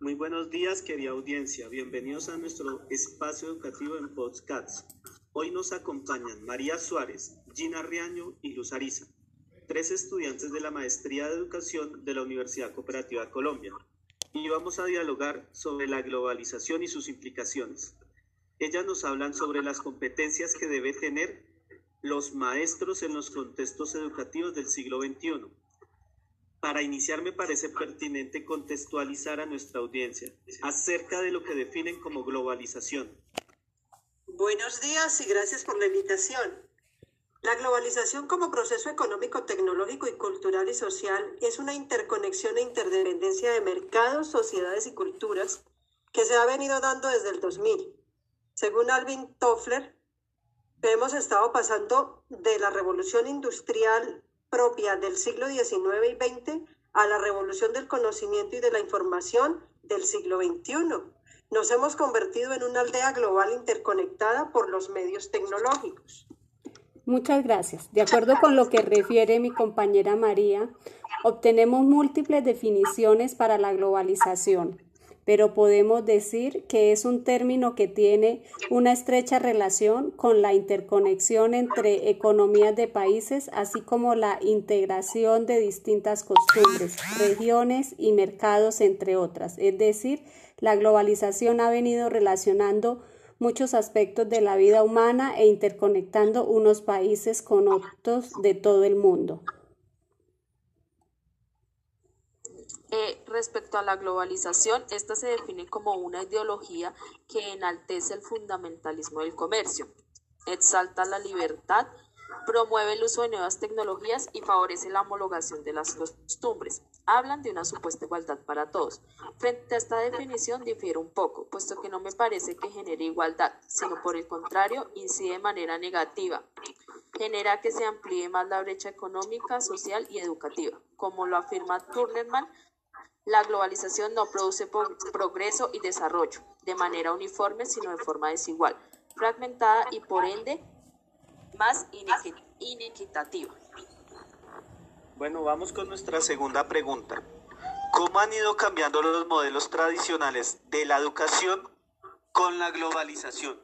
Muy buenos días, querida audiencia. Bienvenidos a nuestro espacio educativo en Podcasts. Hoy nos acompañan María Suárez, Gina Riaño y Luz Ariza, tres estudiantes de la Maestría de Educación de la Universidad Cooperativa de Colombia. Y vamos a dialogar sobre la globalización y sus implicaciones. Ellas nos hablan sobre las competencias que debe tener los maestros en los contextos educativos del siglo XXI. Para iniciar me parece pertinente contextualizar a nuestra audiencia acerca de lo que definen como globalización. Buenos días y gracias por la invitación. La globalización como proceso económico, tecnológico y cultural y social es una interconexión e interdependencia de mercados, sociedades y culturas que se ha venido dando desde el 2000. Según Alvin Toffler, hemos estado pasando de la revolución industrial propia del siglo XIX y XX a la revolución del conocimiento y de la información del siglo XXI. Nos hemos convertido en una aldea global interconectada por los medios tecnológicos. Muchas gracias. De acuerdo con lo que refiere mi compañera María, obtenemos múltiples definiciones para la globalización pero podemos decir que es un término que tiene una estrecha relación con la interconexión entre economías de países, así como la integración de distintas costumbres, regiones y mercados, entre otras. Es decir, la globalización ha venido relacionando muchos aspectos de la vida humana e interconectando unos países con otros de todo el mundo. Eh, respecto a la globalización, esta se define como una ideología que enaltece el fundamentalismo del comercio, exalta la libertad, promueve el uso de nuevas tecnologías y favorece la homologación de las costumbres. Hablan de una supuesta igualdad para todos. Frente a esta definición difiere un poco, puesto que no me parece que genere igualdad, sino por el contrario incide de manera negativa. Genera que se amplíe más la brecha económica, social y educativa. Como lo afirma Turnerman, la globalización no produce progreso y desarrollo de manera uniforme, sino de forma desigual, fragmentada y por ende más inequitativa. Bueno, vamos con nuestra segunda pregunta. ¿Cómo han ido cambiando los modelos tradicionales de la educación con la globalización?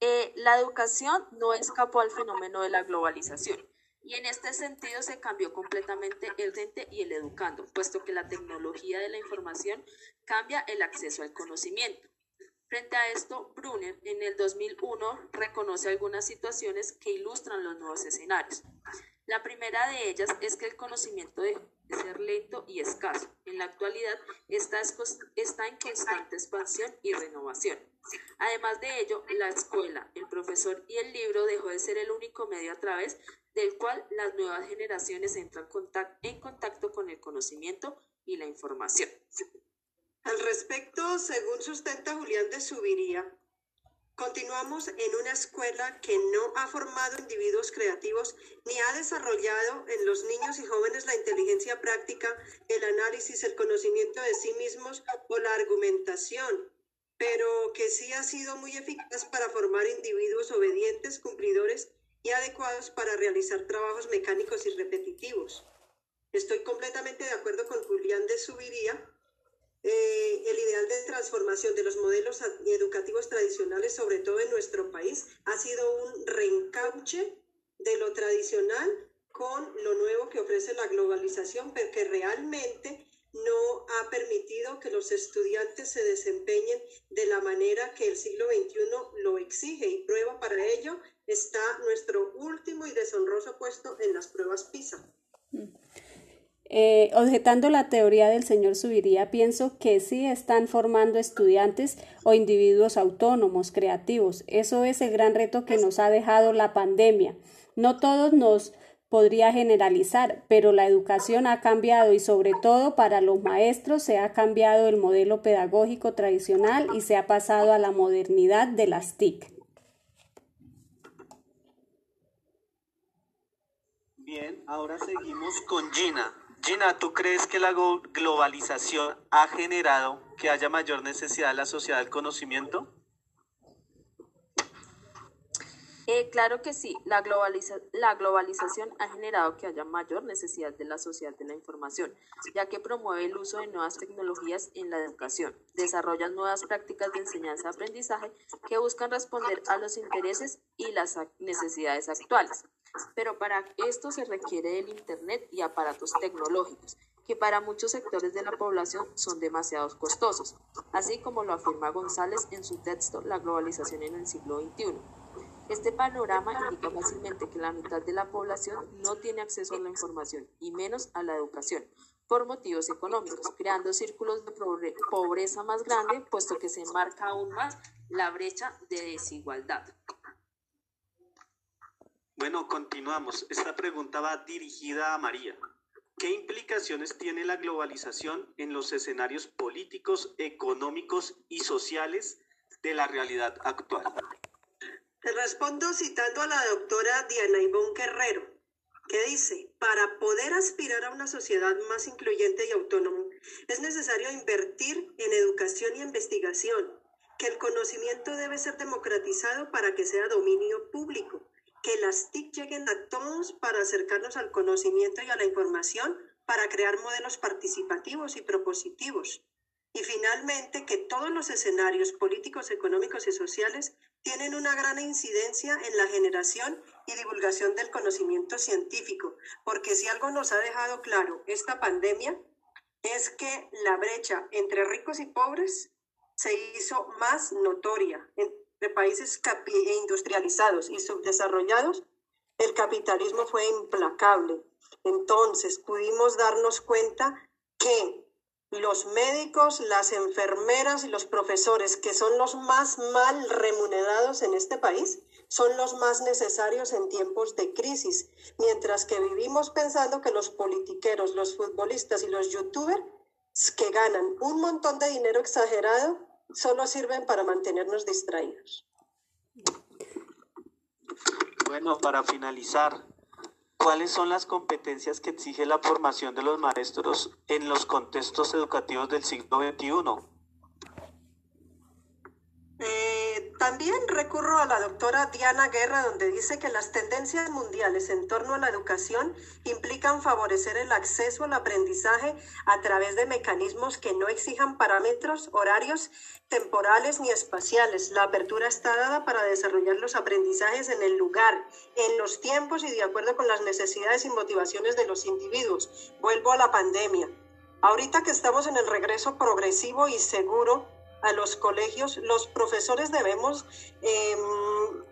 Eh, la educación no escapó al fenómeno de la globalización y en este sentido se cambió completamente el docente y el educando, puesto que la tecnología de la información cambia el acceso al conocimiento. Frente a esto, Brunner en el 2001 reconoce algunas situaciones que ilustran los nuevos escenarios. La primera de ellas es que el conocimiento debe ser lento y escaso. En la actualidad está, está en constante expansión y renovación. Además de ello, la escuela, el profesor y el libro dejó de ser el único medio a través del cual las nuevas generaciones entran en contacto con el conocimiento y la información. Al respecto, según sustenta Julián de Subiría, continuamos en una escuela que no ha formado individuos creativos ni ha desarrollado en los niños y jóvenes la inteligencia práctica, el análisis, el conocimiento de sí mismos o la argumentación, pero que sí ha sido muy eficaz para formar individuos obedientes, cumplidores y adecuados para realizar trabajos mecánicos y repetitivos. Estoy completamente de acuerdo con Julián de Subiría. Eh, el ideal de transformación de los modelos educativos tradicionales, sobre todo en nuestro país, ha sido un reencauche de lo tradicional con lo nuevo que ofrece la globalización, pero que realmente no ha permitido que los estudiantes se desempeñen de la manera que el siglo XXI lo exige y prueba para ello está nuestro último y deshonroso puesto en las pruebas PISA. Eh, objetando la teoría del señor Subiría, pienso que sí están formando estudiantes o individuos autónomos, creativos. Eso es el gran reto que nos ha dejado la pandemia. No todos nos podría generalizar, pero la educación ha cambiado y sobre todo para los maestros se ha cambiado el modelo pedagógico tradicional y se ha pasado a la modernidad de las TIC. Bien, ahora seguimos con Gina. Gina, ¿tú crees que la globalización ha generado que haya mayor necesidad de la sociedad del conocimiento? Eh, claro que sí, la, la globalización ha generado que haya mayor necesidad de la sociedad de la información, ya que promueve el uso de nuevas tecnologías en la educación, desarrolla nuevas prácticas de enseñanza-aprendizaje que buscan responder a los intereses y las necesidades actuales. Pero para esto se requiere del Internet y aparatos tecnológicos, que para muchos sectores de la población son demasiado costosos, así como lo afirma González en su texto La globalización en el siglo XXI. Este panorama indica fácilmente que la mitad de la población no tiene acceso a la información y menos a la educación por motivos económicos, creando círculos de pobreza más grande, puesto que se marca aún más la brecha de desigualdad. Bueno, continuamos. Esta pregunta va dirigida a María. ¿Qué implicaciones tiene la globalización en los escenarios políticos, económicos y sociales de la realidad actual? Respondo citando a la doctora Diana Ivonne Guerrero, que dice, para poder aspirar a una sociedad más incluyente y autónoma, es necesario invertir en educación y investigación, que el conocimiento debe ser democratizado para que sea dominio público, que las TIC lleguen a todos para acercarnos al conocimiento y a la información, para crear modelos participativos y propositivos. Y finalmente, que todos los escenarios políticos, económicos y sociales tienen una gran incidencia en la generación y divulgación del conocimiento científico, porque si algo nos ha dejado claro esta pandemia es que la brecha entre ricos y pobres se hizo más notoria. Entre países industrializados y subdesarrollados, el capitalismo fue implacable. Entonces pudimos darnos cuenta que los médicos, las enfermeras y los profesores, que son los más mal remunerados en este país, son los más necesarios en tiempos de crisis, mientras que vivimos pensando que los politiqueros, los futbolistas y los youtubers que ganan un montón de dinero exagerado solo sirven para mantenernos distraídos. Bueno, para finalizar, ¿Cuáles son las competencias que exige la formación de los maestros en los contextos educativos del siglo XXI? Eh, también recurro a la doctora Diana Guerra, donde dice que las tendencias mundiales en torno a la educación implican favorecer el acceso al aprendizaje a través de mecanismos que no exijan parámetros horarios, temporales ni espaciales. La apertura está dada para desarrollar los aprendizajes en el lugar, en los tiempos y de acuerdo con las necesidades y motivaciones de los individuos. Vuelvo a la pandemia. Ahorita que estamos en el regreso progresivo y seguro, a los colegios, los profesores debemos, em,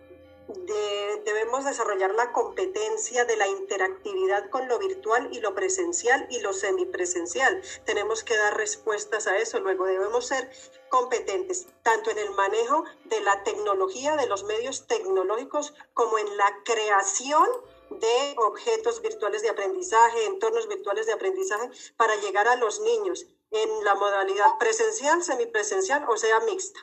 debemos desarrollar la competencia de la interactividad con lo virtual y lo presencial y lo semipresencial. Tenemos que dar respuestas a eso. Luego debemos ser competentes tanto en el manejo de la tecnología, de los medios tecnológicos, como en la creación de objetos virtuales de aprendizaje, entornos virtuales de aprendizaje para llegar a los niños en la modalidad presencial, semipresencial o sea mixta.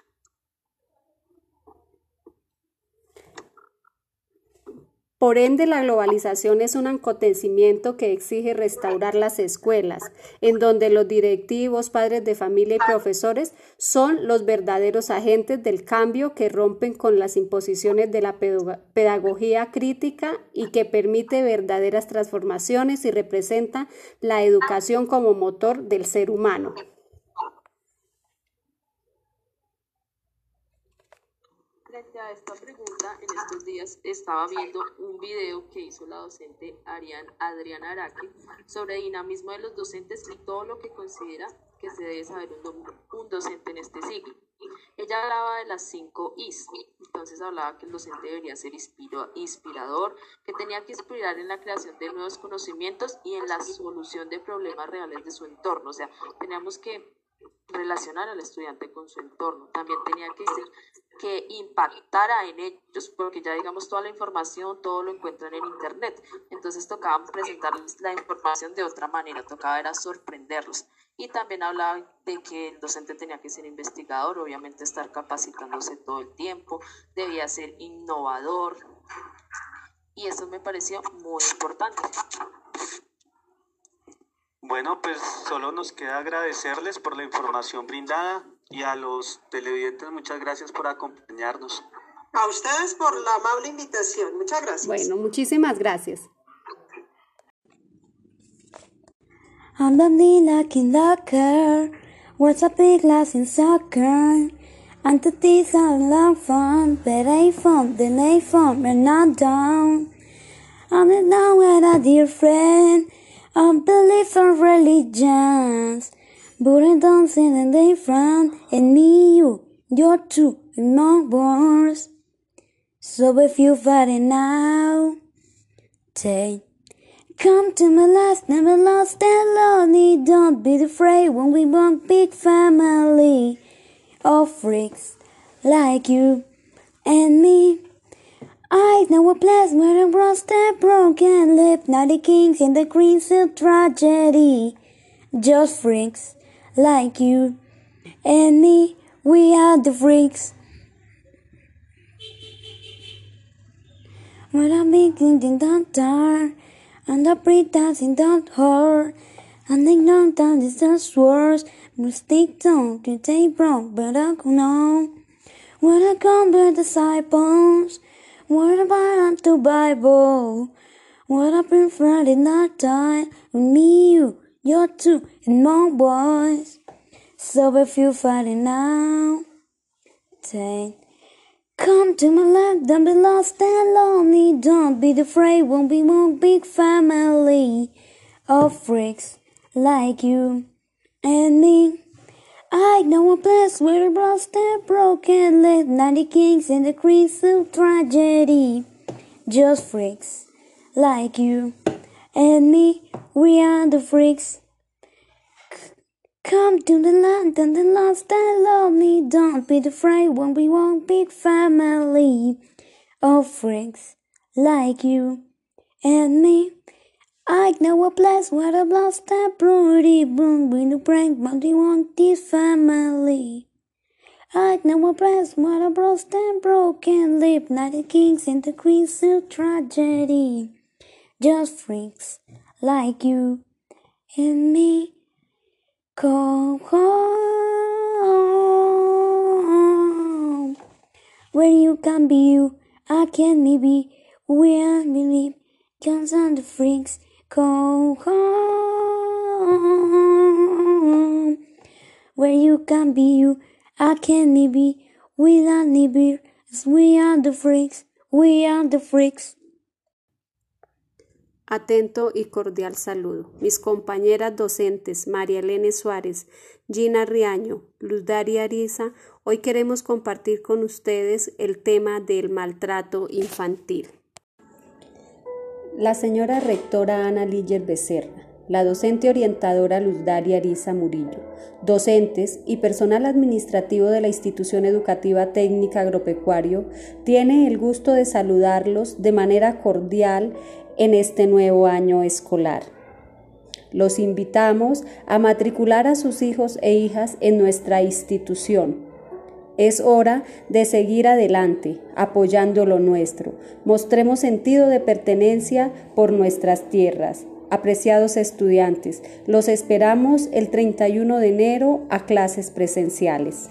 Por ende, la globalización es un acontecimiento que exige restaurar las escuelas, en donde los directivos, padres de familia y profesores son los verdaderos agentes del cambio que rompen con las imposiciones de la pedagogía crítica y que permite verdaderas transformaciones y representa la educación como motor del ser humano. Estos días estaba viendo un video que hizo la docente Adriana Araque sobre dinamismo de los docentes y todo lo que considera que se debe saber un, docente en este siglo. Ella hablaba de las cinco Is, entonces hablaba que el docente debería ser inspirador, que tenía que inspirar en la creación de nuevos conocimientos y en la solución de problemas reales de su entorno. O sea, teníamos que relacionar al estudiante con su entorno. También tenía que ser que impactara en ellos, porque ya digamos toda la información, todo lo encuentran en internet. Entonces tocaba presentarles la información de otra manera, tocaba era sorprenderlos. Y también hablaba de que el docente tenía que ser investigador, obviamente estar capacitándose todo el tiempo, debía ser innovador. Y eso me pareció muy importante. Bueno, pues solo nos queda agradecerles por la información brindada y a los televidentes muchas gracias por acompañarnos. A ustedes por la amable invitación. Muchas gracias. Bueno, muchísimas gracias. I'm the lucky locker. What's a big glass in soccer? And the teeth are lot fun, but I found the night from and not down. I'm the down with a dear friend. Um, I believe in religions. But I don't see the different. And me, you, you're two, and more words. So if you're fighting now, take Come to my last, never lost and lonely. Don't be afraid when we want big family of freaks like you and me. I know a place where a rusted broken lip, not the kings in the green silk tragedy. Just freaks like you and me. We are the freaks. When I'm making in the dark, and the breed dancing that hard, and they know that it's just worse. Mistake don't you take wrong, but I know. When I come with disciples, what about the Bible? What been Friday night time with me, you, you're two, and more boys. So if you're fighting now, take Come to my left, don't be lost and lonely. Don't be afraid, won't be one big family of freaks like you and me. I know a place where lost and broken live, ninety kings and the queens of tragedy. Just freaks like you and me. We are the freaks. Come to the land and the lost and me. Don't be afraid when we want big family of freaks like you and me. I know a place where the lost and broody boom we the but we want this family. I know a place where the lost and broken live, not the kings and the queens of tragedy. Just freaks like you and me. Come home where you can be you. I can maybe we are believe comes on the freaks. Come home where you can be you. I can are maybe we are the freaks. We are the freaks. Atento y cordial saludo. Mis compañeras docentes María Elena Suárez, Gina Riaño, Luz Daria Ariza, hoy queremos compartir con ustedes el tema del maltrato infantil. La señora rectora Ana Liller Becerra, la docente orientadora Luz Daria Ariza Murillo, docentes y personal administrativo de la institución educativa técnica agropecuario, tiene el gusto de saludarlos de manera cordial en este nuevo año escolar. Los invitamos a matricular a sus hijos e hijas en nuestra institución. Es hora de seguir adelante, apoyando lo nuestro. Mostremos sentido de pertenencia por nuestras tierras. Apreciados estudiantes, los esperamos el 31 de enero a clases presenciales.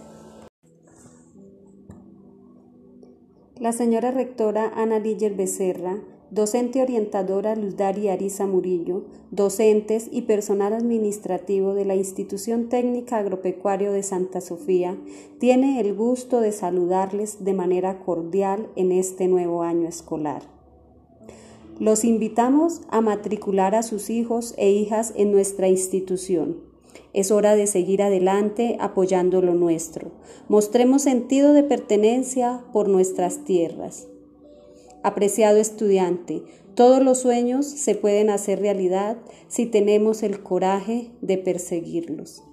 La señora rectora Ana Liller Becerra docente orientadora Luz Daria Ariza Murillo, docentes y personal administrativo de la Institución Técnica Agropecuario de Santa Sofía, tiene el gusto de saludarles de manera cordial en este nuevo año escolar. Los invitamos a matricular a sus hijos e hijas en nuestra institución. Es hora de seguir adelante apoyando lo nuestro. Mostremos sentido de pertenencia por nuestras tierras. Apreciado estudiante, todos los sueños se pueden hacer realidad si tenemos el coraje de perseguirlos.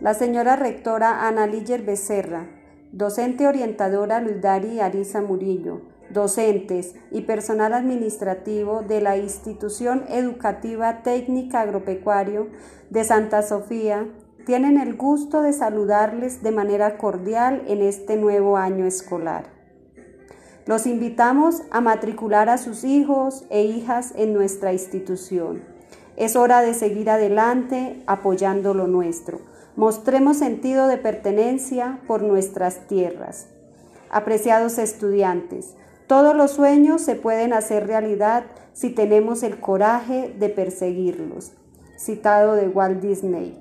La señora rectora Ana Liller Becerra, docente orientadora Luzdari Arisa Murillo, docentes y personal administrativo de la Institución Educativa Técnica Agropecuario de Santa Sofía tienen el gusto de saludarles de manera cordial en este nuevo año escolar. Los invitamos a matricular a sus hijos e hijas en nuestra institución. Es hora de seguir adelante apoyando lo nuestro. Mostremos sentido de pertenencia por nuestras tierras. Apreciados estudiantes, todos los sueños se pueden hacer realidad si tenemos el coraje de perseguirlos. Citado de Walt Disney.